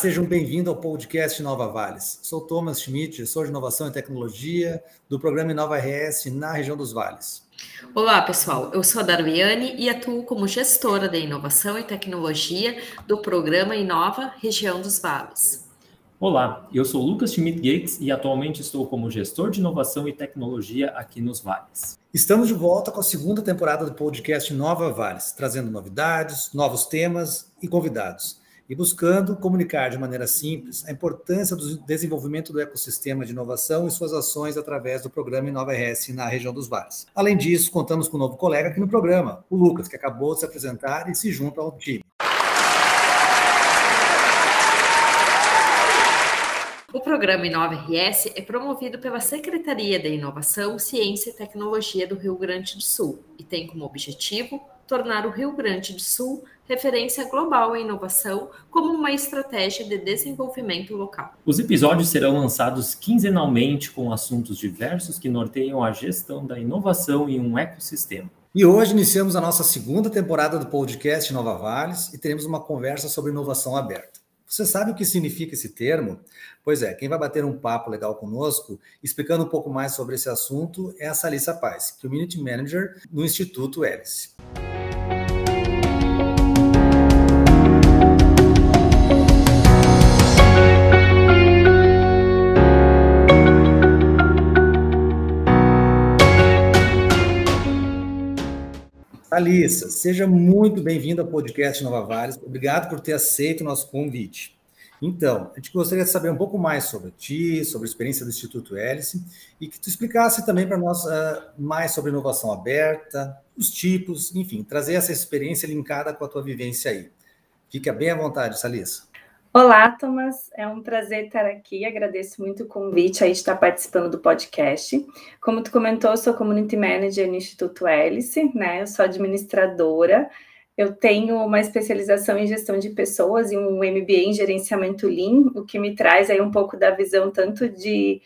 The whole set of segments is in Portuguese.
Sejam bem-vindos ao podcast Nova Vales. Sou Thomas Schmidt, sou de Inovação e Tecnologia do programa Inova RS na região dos Vales. Olá, pessoal. Eu sou a Darwiane e atuo como gestora de inovação e tecnologia do programa Inova Região dos Vales. Olá, eu sou Lucas Schmidt Gates e atualmente estou como gestor de inovação e tecnologia aqui nos Vales. Estamos de volta com a segunda temporada do podcast Nova Vales, trazendo novidades, novos temas e convidados e buscando comunicar de maneira simples a importância do desenvolvimento do ecossistema de inovação e suas ações através do programa Inova RS na região dos vales. Além disso, contamos com um novo colega aqui no programa, o Lucas, que acabou de se apresentar e se junta ao time. O programa Inova RS é promovido pela Secretaria de Inovação, Ciência e Tecnologia do Rio Grande do Sul e tem como objetivo tornar o Rio Grande do Sul referência global em inovação como uma estratégia de desenvolvimento local. Os episódios serão lançados quinzenalmente com assuntos diversos que norteiam a gestão da inovação em um ecossistema. E hoje iniciamos a nossa segunda temporada do podcast Nova Vales e teremos uma conversa sobre inovação aberta. Você sabe o que significa esse termo? Pois é, quem vai bater um papo legal conosco, explicando um pouco mais sobre esse assunto, é a Salissa Paz, Community Manager no Instituto Hélice. Alissa, seja muito bem-vinda ao podcast Nova Vales. Obrigado por ter aceito o nosso convite. Então, a gente gostaria de saber um pouco mais sobre ti, sobre a experiência do Instituto Hélice e que tu explicasse também para nós uh, mais sobre inovação aberta, os tipos, enfim, trazer essa experiência linkada com a tua vivência aí. Fica bem à vontade, Salissa. Olá, Thomas. É um prazer estar aqui. Agradeço muito o convite aí de estar participando do podcast. Como tu comentou, eu sou Community Manager no Instituto Hélice, né? Eu sou administradora. Eu tenho uma especialização em gestão de pessoas e um MBA em gerenciamento Lean, o que me traz aí um pouco da visão tanto de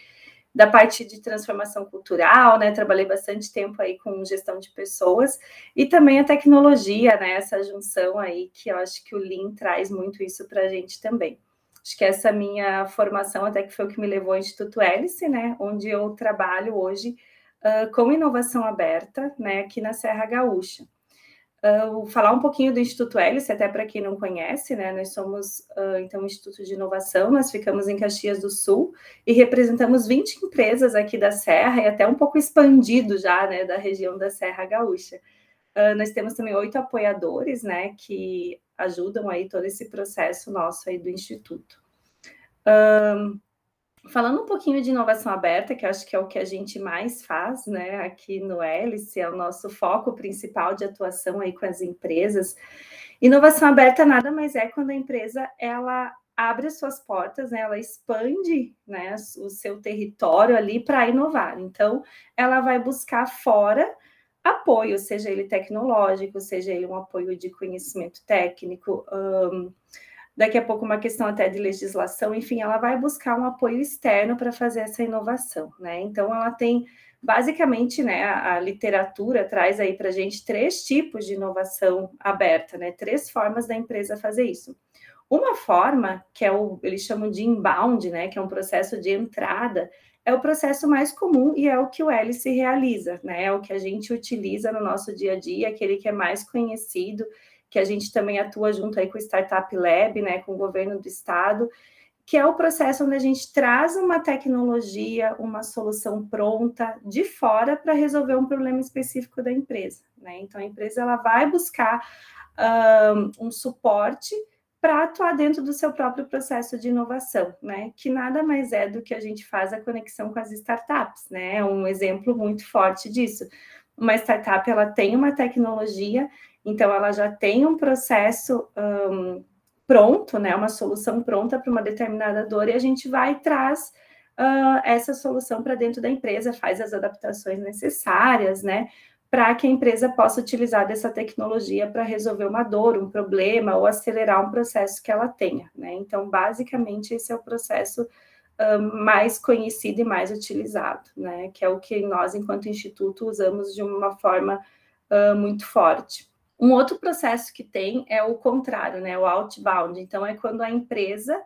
da parte de transformação cultural, né? Trabalhei bastante tempo aí com gestão de pessoas e também a tecnologia, né? Essa junção aí que eu acho que o Lean traz muito isso para a gente também. Acho que essa minha formação até que foi o que me levou ao Instituto Hélice, né? Onde eu trabalho hoje uh, com inovação aberta, né? Aqui na Serra Gaúcha. Uh, falar um pouquinho do Instituto Hélice, até para quem não conhece, né? Nós somos, uh, então, um Instituto de Inovação, nós ficamos em Caxias do Sul e representamos 20 empresas aqui da Serra e até um pouco expandido já, né, da região da Serra Gaúcha. Uh, nós temos também oito apoiadores, né, que ajudam aí todo esse processo nosso aí do Instituto. Falando um pouquinho de inovação aberta, que acho que é o que a gente mais faz, né, aqui no Hélice, é o nosso foco principal de atuação aí com as empresas. Inovação aberta nada mais é quando a empresa ela abre as suas portas, né, ela expande, né, o seu território ali para inovar. Então, ela vai buscar fora apoio, seja ele tecnológico, seja ele um apoio de conhecimento técnico, um, daqui a pouco uma questão até de legislação, enfim, ela vai buscar um apoio externo para fazer essa inovação, né? Então ela tem basicamente, né, a, a literatura traz aí para a gente três tipos de inovação aberta, né? Três formas da empresa fazer isso. Uma forma, que é o eles chamam de inbound, né, que é um processo de entrada, é o processo mais comum e é o que o Hélice realiza, né? É o que a gente utiliza no nosso dia a dia, aquele que é mais conhecido que a gente também atua junto aí com o Startup Lab, né, com o governo do estado, que é o processo onde a gente traz uma tecnologia, uma solução pronta de fora para resolver um problema específico da empresa. Né? Então, a empresa ela vai buscar um, um suporte para atuar dentro do seu próprio processo de inovação, né? Que nada mais é do que a gente faz a conexão com as startups, né? É um exemplo muito forte disso. Uma startup ela tem uma tecnologia então, ela já tem um processo um, pronto, né, uma solução pronta para uma determinada dor, e a gente vai e traz uh, essa solução para dentro da empresa, faz as adaptações necessárias, né, para que a empresa possa utilizar dessa tecnologia para resolver uma dor, um problema ou acelerar um processo que ela tenha, né? Então, basicamente, esse é o processo mais conhecido e mais utilizado, né? Que é o que nós, enquanto instituto, usamos de uma forma uh, muito forte. Um outro processo que tem é o contrário, né? O outbound. Então, é quando a empresa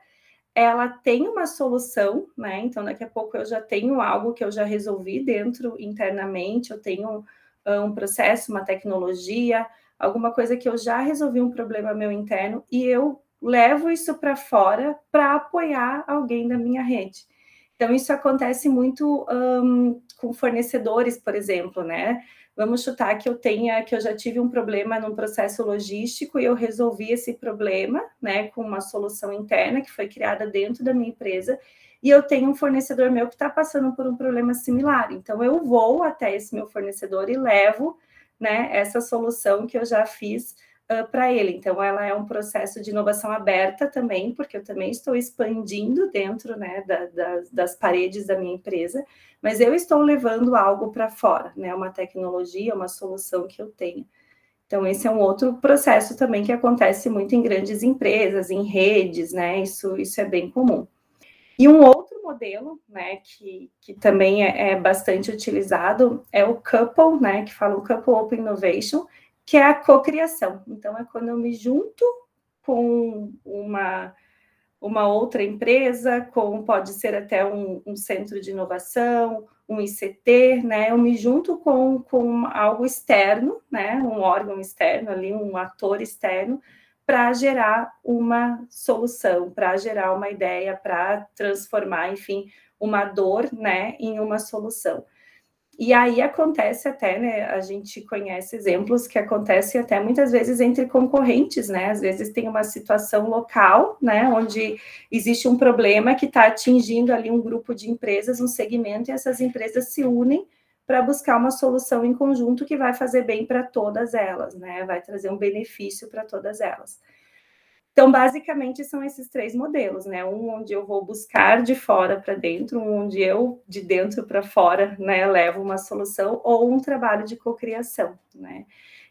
ela tem uma solução, né? Então, daqui a pouco eu já tenho algo que eu já resolvi dentro internamente, eu tenho ah, um processo, uma tecnologia, alguma coisa que eu já resolvi um problema meu interno e eu levo isso para fora para apoiar alguém da minha rede. Então, isso acontece muito um, com fornecedores, por exemplo, né? Vamos chutar que eu tenha, que eu já tive um problema num processo logístico e eu resolvi esse problema, né, com uma solução interna que foi criada dentro da minha empresa, e eu tenho um fornecedor meu que está passando por um problema similar. Então, eu vou até esse meu fornecedor e levo, né, essa solução que eu já fiz uh, para ele. Então, ela é um processo de inovação aberta também, porque eu também estou expandindo dentro né, da, da, das paredes da minha empresa, mas eu estou levando algo para fora, né, uma tecnologia, uma solução que eu tenho. Então, esse é um outro processo também que acontece muito em grandes empresas, em redes, né? Isso, isso é bem comum. E um outro modelo, né, que, que também é, é, bastante utilizado é o couple, né, que fala o couple open innovation, que é a cocriação. Então, é quando eu me junto com uma, uma outra empresa, com pode ser até um, um centro de inovação, um ICT, né? Eu me junto com, com algo externo, né? Um órgão externo ali, um ator externo, para gerar uma solução, para gerar uma ideia, para transformar, enfim, uma dor, né, em uma solução. E aí acontece até, né? A gente conhece exemplos que acontecem até muitas vezes entre concorrentes, né? Às vezes tem uma situação local, né? Onde existe um problema que está atingindo ali um grupo de empresas, um segmento, e essas empresas se unem para buscar uma solução em conjunto que vai fazer bem para todas elas, né? Vai trazer um benefício para todas elas. Então, basicamente, são esses três modelos, né? Um onde eu vou buscar de fora para dentro, um onde eu, de dentro para fora, né, levo uma solução, ou um trabalho de cocriação, né?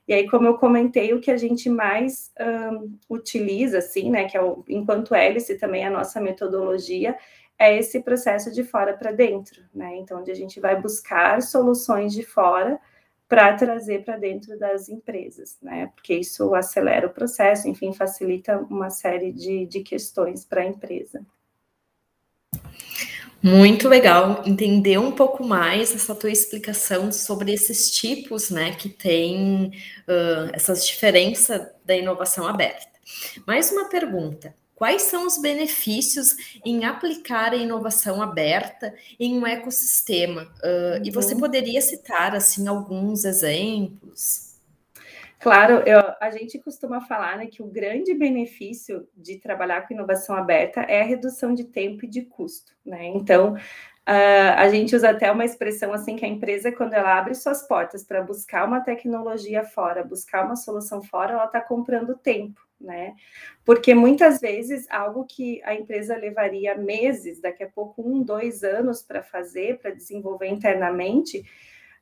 E aí, como eu comentei, o que a gente mais um, utiliza, assim, né, que é o, enquanto hélice também a nossa metodologia, é esse processo de fora para dentro, né? Então, onde a gente vai buscar soluções de fora para trazer para dentro das empresas, né? Porque isso acelera o processo, enfim, facilita uma série de, de questões para a empresa. Muito legal entender um pouco mais essa tua explicação sobre esses tipos, né, que tem uh, essas diferenças da inovação aberta. Mais uma pergunta: Quais são os benefícios em aplicar a inovação aberta em um ecossistema? Uh, uhum. E você uhum. poderia citar assim alguns exemplos? Claro, eu, a gente costuma falar né, que o grande benefício de trabalhar com inovação aberta é a redução de tempo e de custo. Né? Então, Uh, a gente usa até uma expressão assim que a empresa, quando ela abre suas portas para buscar uma tecnologia fora, buscar uma solução fora, ela está comprando tempo, né? Porque muitas vezes algo que a empresa levaria meses, daqui a pouco um, dois anos para fazer, para desenvolver internamente,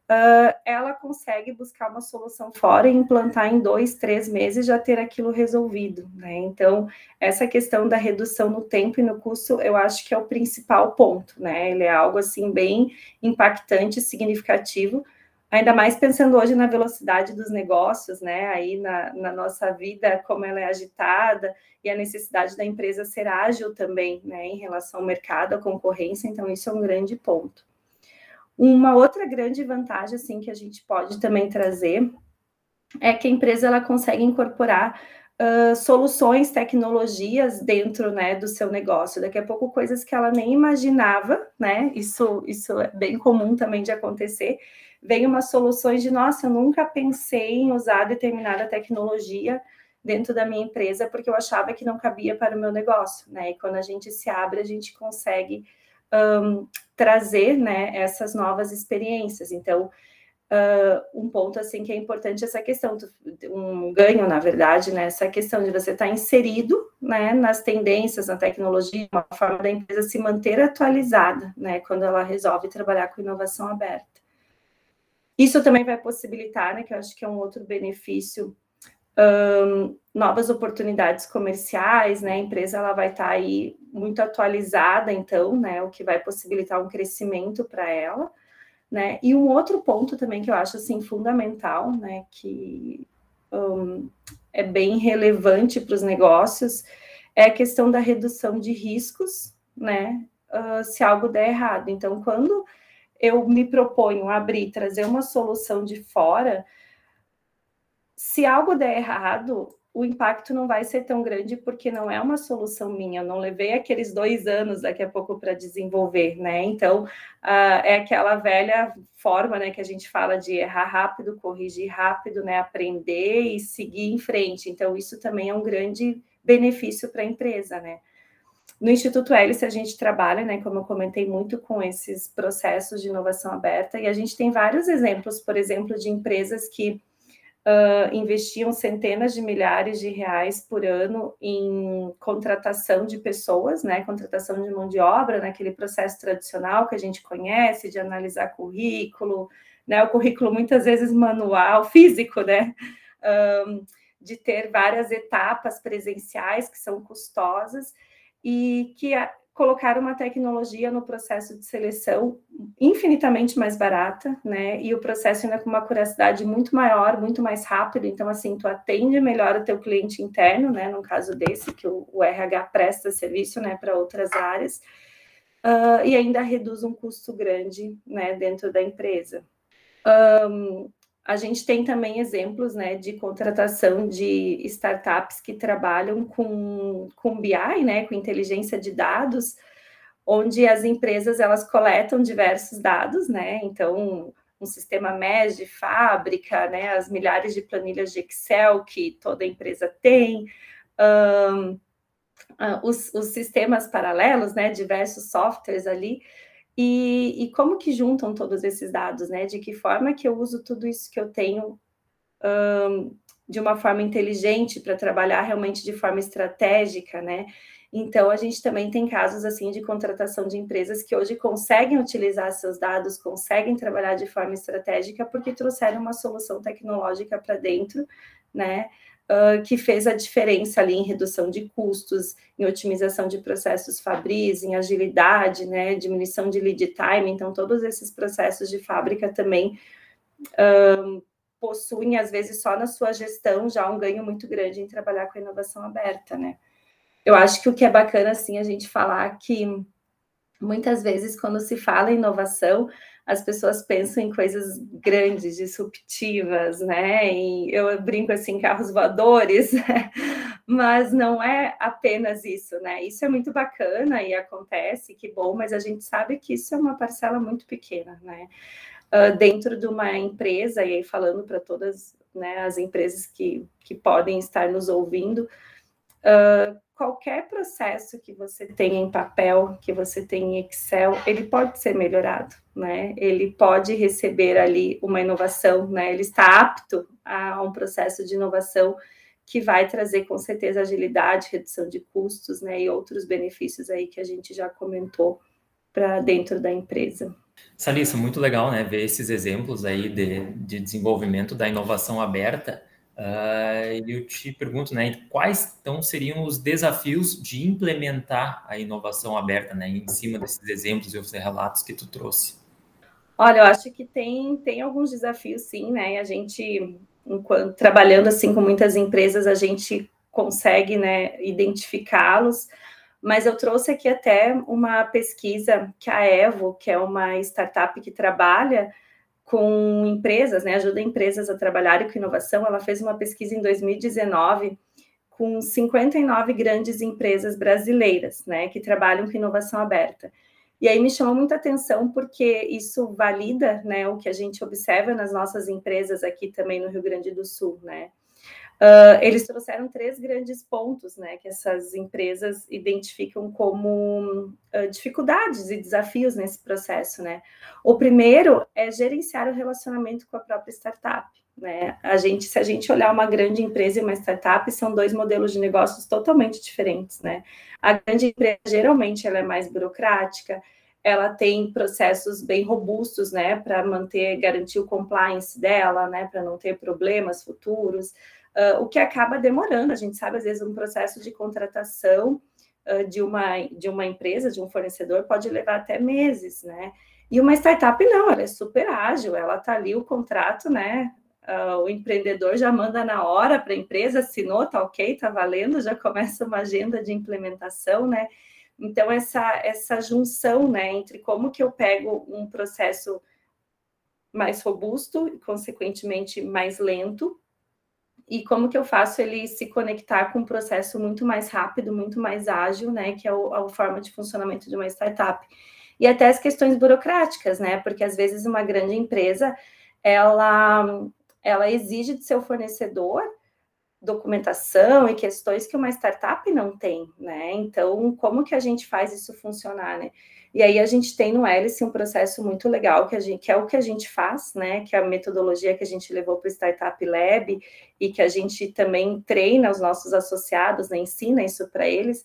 uh, ela consegue buscar uma solução fora e implantar em dois, três meses já ter aquilo resolvido, né? Então, essa questão da redução no tempo e no custo, eu acho que é o principal ponto, né? Ele é algo assim bem impactante, significativo, ainda mais pensando hoje na velocidade dos negócios, né? Aí na, na, nossa vida, como ela é agitada e a necessidade da empresa ser ágil também, né? Em relação ao mercado, à concorrência, então isso é um grande ponto. Uma outra grande vantagem, assim, que a gente pode também trazer é que a empresa ela consegue incorporar uh, soluções, tecnologias dentro, né, do seu negócio. Daqui a pouco coisas que ela nem imaginava, né? Isso, isso é bem comum também de acontecer. Vem umas soluções de, nossa, eu nunca pensei em usar determinada tecnologia dentro da minha empresa porque eu achava que não cabia para o meu negócio, né? E quando a gente se abre, a gente consegue um, trazer né, essas novas experiências. Então, uh, um ponto assim que é importante é essa questão, um ganho, na verdade, né, essa questão de você estar inserido né, nas tendências, na tecnologia, uma forma da empresa se manter atualizada né, quando ela resolve trabalhar com inovação aberta. Isso também vai possibilitar, né, que eu acho que é um outro benefício um, novas oportunidades comerciais, né? A empresa ela vai estar tá aí muito atualizada, então, né? O que vai possibilitar um crescimento para ela, né? E um outro ponto também que eu acho assim fundamental, né? Que um, é bem relevante para os negócios é a questão da redução de riscos, né? Uh, se algo der errado. Então, quando eu me proponho abrir, trazer uma solução de fora, se algo der errado, o impacto não vai ser tão grande porque não é uma solução minha. Eu não levei aqueles dois anos daqui a pouco para desenvolver, né? Então uh, é aquela velha forma, né, que a gente fala de errar rápido, corrigir rápido, né, aprender e seguir em frente. Então isso também é um grande benefício para a empresa, né? No Instituto Hélice, a gente trabalha, né, como eu comentei, muito com esses processos de inovação aberta, e a gente tem vários exemplos, por exemplo, de empresas que uh, investiam centenas de milhares de reais por ano em contratação de pessoas, né, contratação de mão de obra, naquele processo tradicional que a gente conhece, de analisar currículo, né, o currículo muitas vezes manual, físico, né, um, de ter várias etapas presenciais que são custosas, e que colocar uma tecnologia no processo de seleção infinitamente mais barata, né? E o processo ainda com uma curiosidade muito maior, muito mais rápido. Então, assim, tu atende melhor o teu cliente interno, né? No caso desse, que o, o RH presta serviço, né, para outras áreas. Uh, e ainda reduz um custo grande, né, dentro da empresa. Um, a gente tem também exemplos né, de contratação de startups que trabalham com, com BI, né, com inteligência de dados, onde as empresas elas coletam diversos dados, né? Então, um sistema MES de fábrica, né, as milhares de planilhas de Excel que toda empresa tem, um, ah, os, os sistemas paralelos, né, diversos softwares ali, e, e, como que juntam todos esses dados, né? De que forma que eu uso tudo isso que eu tenho um, de uma forma inteligente para trabalhar realmente de forma estratégica, né? Então, a gente também tem casos assim de contratação de empresas que hoje conseguem utilizar seus dados, conseguem trabalhar de forma estratégica porque trouxeram uma solução tecnológica para dentro, né? Uh, que fez a diferença ali em redução de custos, em otimização de processos Fabris, em agilidade, né, diminuição de lead time. Então, todos esses processos de fábrica também uh, possuem, às vezes, só na sua gestão, já um ganho muito grande em trabalhar com a inovação aberta, né? Eu acho que o que é bacana, assim, a gente falar que muitas vezes, quando se fala em inovação, as pessoas pensam em coisas grandes, disruptivas, né? E eu brinco assim, carros voadores, mas não é apenas isso, né? Isso é muito bacana e acontece, que bom, mas a gente sabe que isso é uma parcela muito pequena, né? Uh, dentro de uma empresa, e aí falando para todas né, as empresas que, que podem estar nos ouvindo, uh, qualquer processo que você tenha em papel, que você tenha em Excel, ele pode ser melhorado, né? Ele pode receber ali uma inovação, né? Ele está apto a um processo de inovação que vai trazer com certeza agilidade, redução de custos, né? E outros benefícios aí que a gente já comentou para dentro da empresa. Salissa, muito legal, né? Ver esses exemplos aí de, de desenvolvimento da inovação aberta. Uh, eu te pergunto, né, quais então seriam os desafios de implementar a inovação aberta, né, em cima desses exemplos e os relatos que tu trouxe? Olha, eu acho que tem, tem alguns desafios, sim, né, a gente, enquanto, trabalhando assim com muitas empresas, a gente consegue, né, identificá-los, mas eu trouxe aqui até uma pesquisa que a Evo, que é uma startup que trabalha com empresas, né, ajuda empresas a trabalharem com inovação. Ela fez uma pesquisa em 2019 com 59 grandes empresas brasileiras, né, que trabalham com inovação aberta. E aí me chamou muita atenção porque isso valida, né, o que a gente observa nas nossas empresas aqui também no Rio Grande do Sul, né. Uh, eles trouxeram três grandes pontos, né, que essas empresas identificam como uh, dificuldades e desafios nesse processo, né. O primeiro é gerenciar o relacionamento com a própria startup, né. A gente, se a gente olhar uma grande empresa e uma startup, são dois modelos de negócios totalmente diferentes, né. A grande empresa geralmente ela é mais burocrática, ela tem processos bem robustos, né, para manter, garantir o compliance dela, né, para não ter problemas futuros uh, o que acaba demorando. A gente sabe, às vezes, um processo de contratação uh, de, uma, de uma empresa, de um fornecedor, pode levar até meses, né? E uma startup não, ela é super ágil, ela está ali o contrato, né? Uh, o empreendedor já manda na hora para a empresa, assinou, tá ok, tá valendo, já começa uma agenda de implementação, né? Então, essa, essa junção, né, entre como que eu pego um processo mais robusto e, consequentemente, mais lento, e como que eu faço ele se conectar com um processo muito mais rápido, muito mais ágil, né, que é o, a forma de funcionamento de uma startup. E até as questões burocráticas, né, porque às vezes uma grande empresa, ela, ela exige de seu fornecedor documentação e questões que uma startup não tem, né? Então, como que a gente faz isso funcionar, né? E aí a gente tem no Hélice um processo muito legal que, a gente, que é o que a gente faz, né? Que é a metodologia que a gente levou para o Startup Lab e que a gente também treina os nossos associados, né? ensina isso para eles,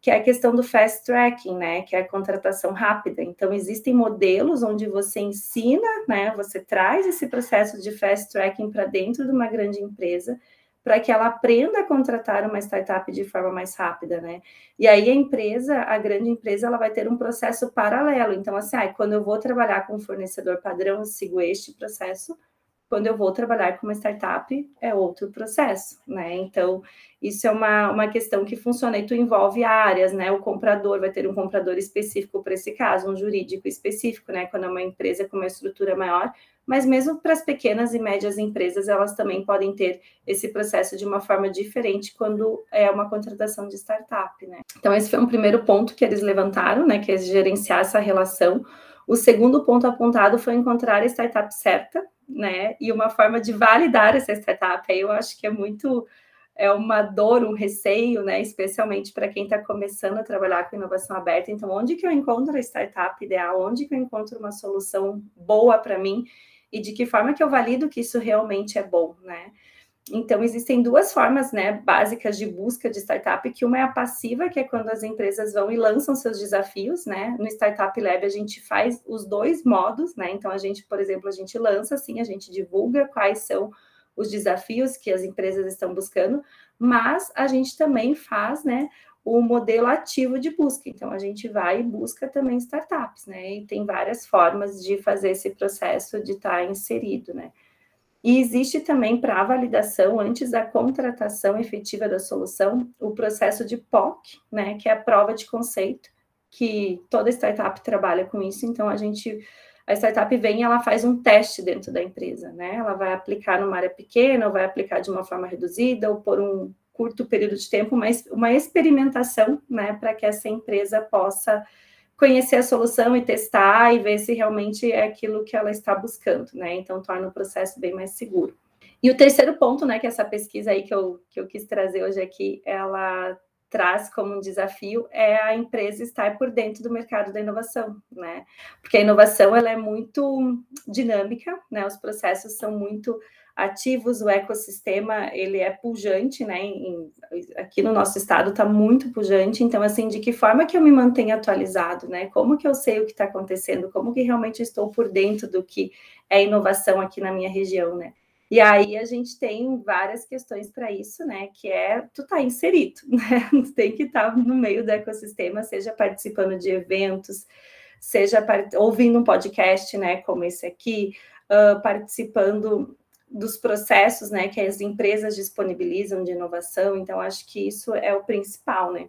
que é a questão do fast tracking, né? Que é a contratação rápida. Então, existem modelos onde você ensina, né? Você traz esse processo de fast tracking para dentro de uma grande empresa para que ela aprenda a contratar uma startup de forma mais rápida, né? E aí a empresa, a grande empresa, ela vai ter um processo paralelo. Então, assim, ah, quando eu vou trabalhar com um fornecedor padrão, eu sigo este processo. Quando eu vou trabalhar com uma startup, é outro processo, né? Então, isso é uma, uma questão que funciona. E tu envolve áreas, né? O comprador vai ter um comprador específico para esse caso, um jurídico específico, né? Quando é uma empresa com uma estrutura maior, mas mesmo para as pequenas e médias empresas, elas também podem ter esse processo de uma forma diferente quando é uma contratação de startup, né? Então, esse foi um primeiro ponto que eles levantaram, né? Que é gerenciar essa relação. O segundo ponto apontado foi encontrar a startup certa, né? E uma forma de validar essa startup. Aí eu acho que é muito é uma dor, um receio, né? Especialmente para quem está começando a trabalhar com inovação aberta. Então, onde que eu encontro a startup ideal? Onde que eu encontro uma solução boa para mim? e de que forma que eu valido que isso realmente é bom, né? Então, existem duas formas né, básicas de busca de startup, que uma é a passiva, que é quando as empresas vão e lançam seus desafios, né? No Startup Lab a gente faz os dois modos, né? Então, a gente, por exemplo, a gente lança assim, a gente divulga quais são os desafios que as empresas estão buscando, mas a gente também faz, né, o modelo ativo de busca. Então, a gente vai e busca também startups, né? E tem várias formas de fazer esse processo de estar tá inserido, né? E existe também para a validação, antes da contratação efetiva da solução, o processo de POC, né? Que é a prova de conceito, que toda startup trabalha com isso. Então, a gente a startup vem e ela faz um teste dentro da empresa, né? Ela vai aplicar numa área pequena, ou vai aplicar de uma forma reduzida, ou por um curto período de tempo, mas uma experimentação, né, para que essa empresa possa conhecer a solução e testar e ver se realmente é aquilo que ela está buscando, né? Então torna o processo bem mais seguro. E o terceiro ponto, né, que essa pesquisa aí que eu, que eu quis trazer hoje aqui, ela traz como um desafio é a empresa estar por dentro do mercado da inovação, né? Porque a inovação ela é muito dinâmica, né? Os processos são muito ativos, o ecossistema ele é pujante, né? Em, aqui no nosso estado está muito pujante, então assim, de que forma que eu me mantenho atualizado, né? Como que eu sei o que está acontecendo, como que realmente estou por dentro do que é inovação aqui na minha região, né? E aí a gente tem várias questões para isso, né? Que é tu tá inserido, né? Tu tem que estar tá no meio do ecossistema, seja participando de eventos, seja ouvindo um podcast, né? Como esse aqui, uh, participando dos processos né, que as empresas disponibilizam de inovação, então acho que isso é o principal, né?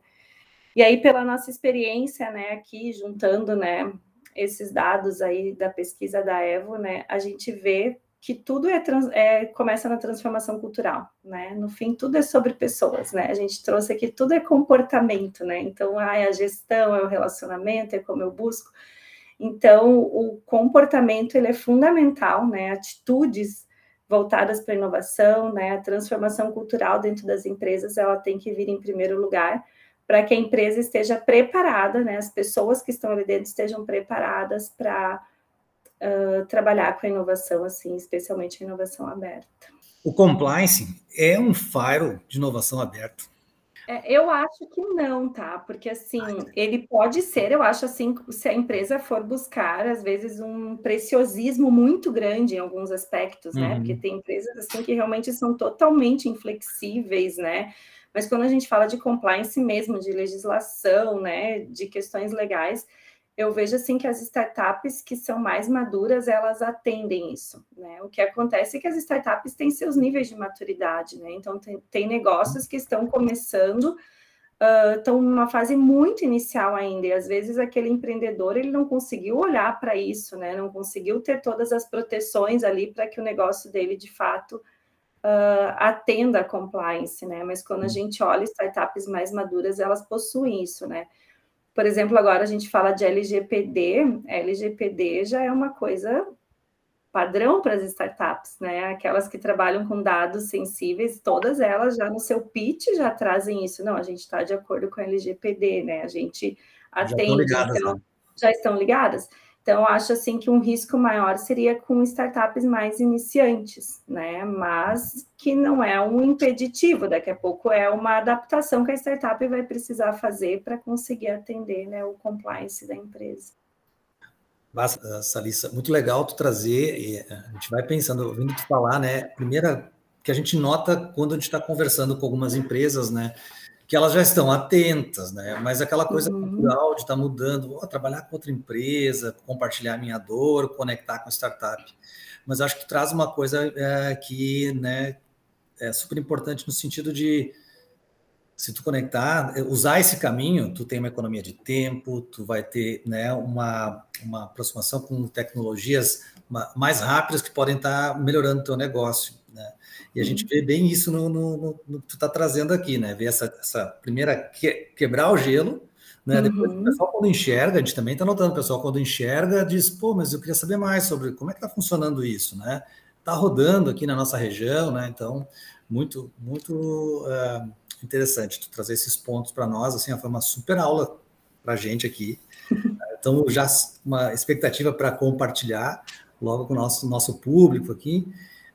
E aí, pela nossa experiência, né, aqui, juntando, né, esses dados aí da pesquisa da Evo, né, a gente vê que tudo é, trans, é, começa na transformação cultural, né? No fim, tudo é sobre pessoas, né? A gente trouxe aqui tudo é comportamento, né? Então, ah, é a gestão, é o relacionamento, é como eu busco. Então, o comportamento ele é fundamental, né? Atitudes voltadas para a inovação, né, a transformação cultural dentro das empresas, ela tem que vir em primeiro lugar para que a empresa esteja preparada, né, as pessoas que estão ali dentro estejam preparadas para uh, trabalhar com a inovação, assim, especialmente a inovação aberta. O compliance é um faro de inovação aberta. É, eu acho que não, tá? Porque assim, ele pode ser, eu acho assim, se a empresa for buscar, às vezes, um preciosismo muito grande em alguns aspectos, né? Uhum. Porque tem empresas assim que realmente são totalmente inflexíveis, né? Mas quando a gente fala de compliance mesmo, de legislação, né, de questões legais, eu vejo assim que as startups que são mais maduras, elas atendem isso, né? O que acontece é que as startups têm seus níveis de maturidade, né? Então tem, tem negócios que estão começando, uh, estão numa fase muito inicial ainda, e às vezes aquele empreendedor ele não conseguiu olhar para isso, né? Não conseguiu ter todas as proteções ali para que o negócio dele de fato uh, atenda a compliance, né? Mas quando a gente olha startups mais maduras, elas possuem isso, né? Por exemplo, agora a gente fala de LGPD, LGPD já é uma coisa padrão para as startups, né? Aquelas que trabalham com dados sensíveis, todas elas já no seu pitch já trazem isso. Não, a gente está de acordo com a LGPD, né? A gente atende. Já estão ligadas, então, né? já estão ligadas. Então, acho assim que um risco maior seria com startups mais iniciantes, né? Mas que não é um impeditivo, daqui a pouco é uma adaptação que a startup vai precisar fazer para conseguir atender né, o compliance da empresa. Basta, Salissa, muito legal tu trazer, a gente vai pensando, ouvindo tu falar, né? Primeira que a gente nota quando a gente está conversando com algumas empresas, né? Que elas já estão atentas, né? Mas aquela coisa uhum. cultural de estar tá mudando, vou trabalhar com outra empresa, compartilhar minha dor, conectar com startup. Mas acho que traz uma coisa é, que, né, é super importante no sentido de se tu conectar, usar esse caminho, tu tem uma economia de tempo, tu vai ter, né, uma, uma aproximação com tecnologias mais rápidas que podem estar tá melhorando o teu negócio. E a gente vê bem isso no, no, no, no que tu está trazendo aqui, né? Ver essa, essa primeira que, quebrar o gelo, né? Uhum. Depois o pessoal quando enxerga, a gente também está notando, o pessoal quando enxerga diz, pô, mas eu queria saber mais sobre como é que está funcionando isso, né? Está rodando aqui na nossa região, né? Então, muito, muito uh, interessante tu trazer esses pontos para nós, assim, foi uma super aula para a gente aqui. Então, já uma expectativa para compartilhar logo com o nosso, nosso público aqui.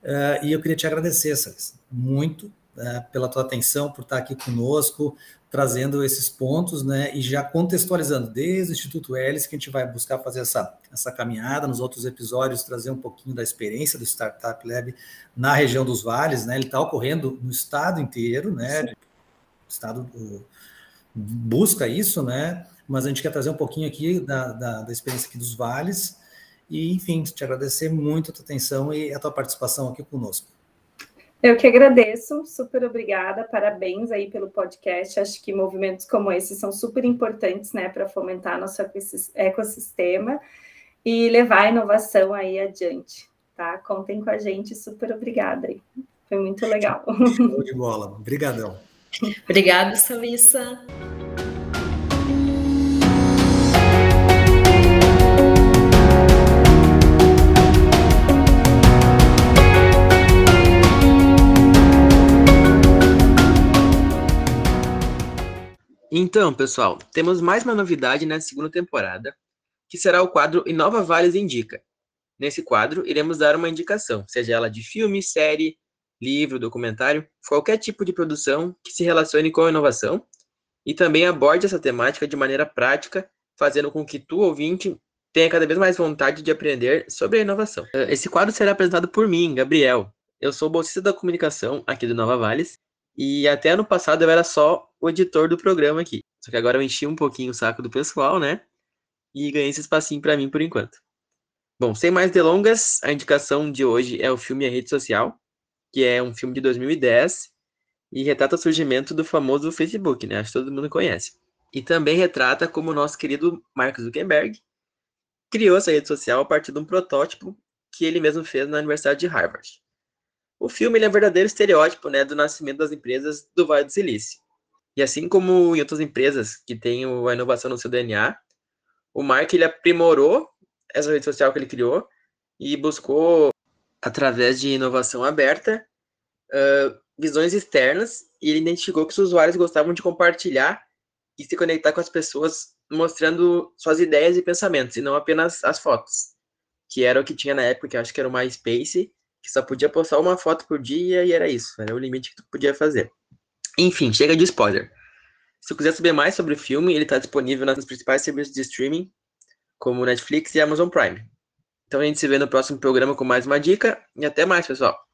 Uh, e eu queria te agradecer, Salis, muito uh, pela tua atenção, por estar aqui conosco, trazendo esses pontos, né, e já contextualizando desde o Instituto Hélice, que a gente vai buscar fazer essa, essa caminhada nos outros episódios, trazer um pouquinho da experiência do Startup Lab na região dos vales, né, ele está ocorrendo no estado inteiro, né, o estado o, busca isso, né, mas a gente quer trazer um pouquinho aqui da, da, da experiência aqui dos vales, e, enfim, te agradecer muito a tua atenção e a tua participação aqui conosco. Eu que agradeço, super obrigada, parabéns aí pelo podcast. Acho que movimentos como esse são super importantes, né, para fomentar nosso ecossistema e levar a inovação aí adiante, tá? Contem com a gente, super obrigada aí. Foi muito legal. Show de bola, obrigadão. Obrigada, Salissa. Então, pessoal, temos mais uma novidade na segunda temporada, que será o quadro Inova Vales Indica. Nesse quadro, iremos dar uma indicação, seja ela de filme, série, livro, documentário, qualquer tipo de produção que se relacione com a inovação e também aborde essa temática de maneira prática, fazendo com que tu, ouvinte, tenha cada vez mais vontade de aprender sobre a inovação. Eh, esse quadro será apresentado por mim, Gabriel. Eu sou bolsista da comunicação aqui do Nova Vales e até ano passado eu era só o editor do programa aqui. Só que agora eu enchi um pouquinho o saco do pessoal, né? E ganhei esse espacinho para mim por enquanto. Bom, sem mais delongas, a indicação de hoje é o filme A Rede Social, que é um filme de 2010 e retrata o surgimento do famoso Facebook, né? Acho que todo mundo conhece. E também retrata como o nosso querido Mark Zuckerberg criou essa rede social a partir de um protótipo que ele mesmo fez na Universidade de Harvard. O filme é um verdadeiro estereótipo né, do nascimento das empresas do Vale do Silício. E assim como em outras empresas que têm a inovação no seu DNA, o Mark ele aprimorou essa rede social que ele criou e buscou, através de inovação aberta, uh, visões externas e ele identificou que os usuários gostavam de compartilhar e se conectar com as pessoas mostrando suas ideias e pensamentos, e não apenas as fotos, que era o que tinha na época, que acho que era o MySpace, que só podia postar uma foto por dia e era isso, era o limite que tu podia fazer. Enfim, chega de spoiler. Se tu quiser saber mais sobre o filme, ele está disponível nos principais serviços de streaming, como Netflix e Amazon Prime. Então a gente se vê no próximo programa com mais uma dica e até mais, pessoal.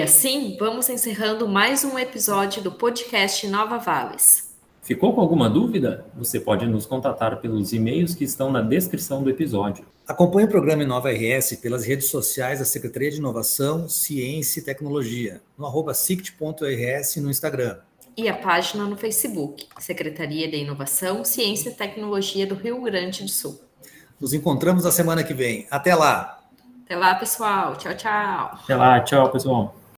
Assim, vamos encerrando mais um episódio do podcast Nova Vales. Ficou com alguma dúvida? Você pode nos contatar pelos e-mails que estão na descrição do episódio. Acompanhe o programa Inova RS pelas redes sociais da Secretaria de Inovação, Ciência e Tecnologia, no arroba sict.rs no Instagram. E a página no Facebook, Secretaria de Inovação, Ciência e Tecnologia do Rio Grande do Sul. Nos encontramos na semana que vem. Até lá! Até lá, pessoal. Tchau, tchau. Até lá, tchau, pessoal.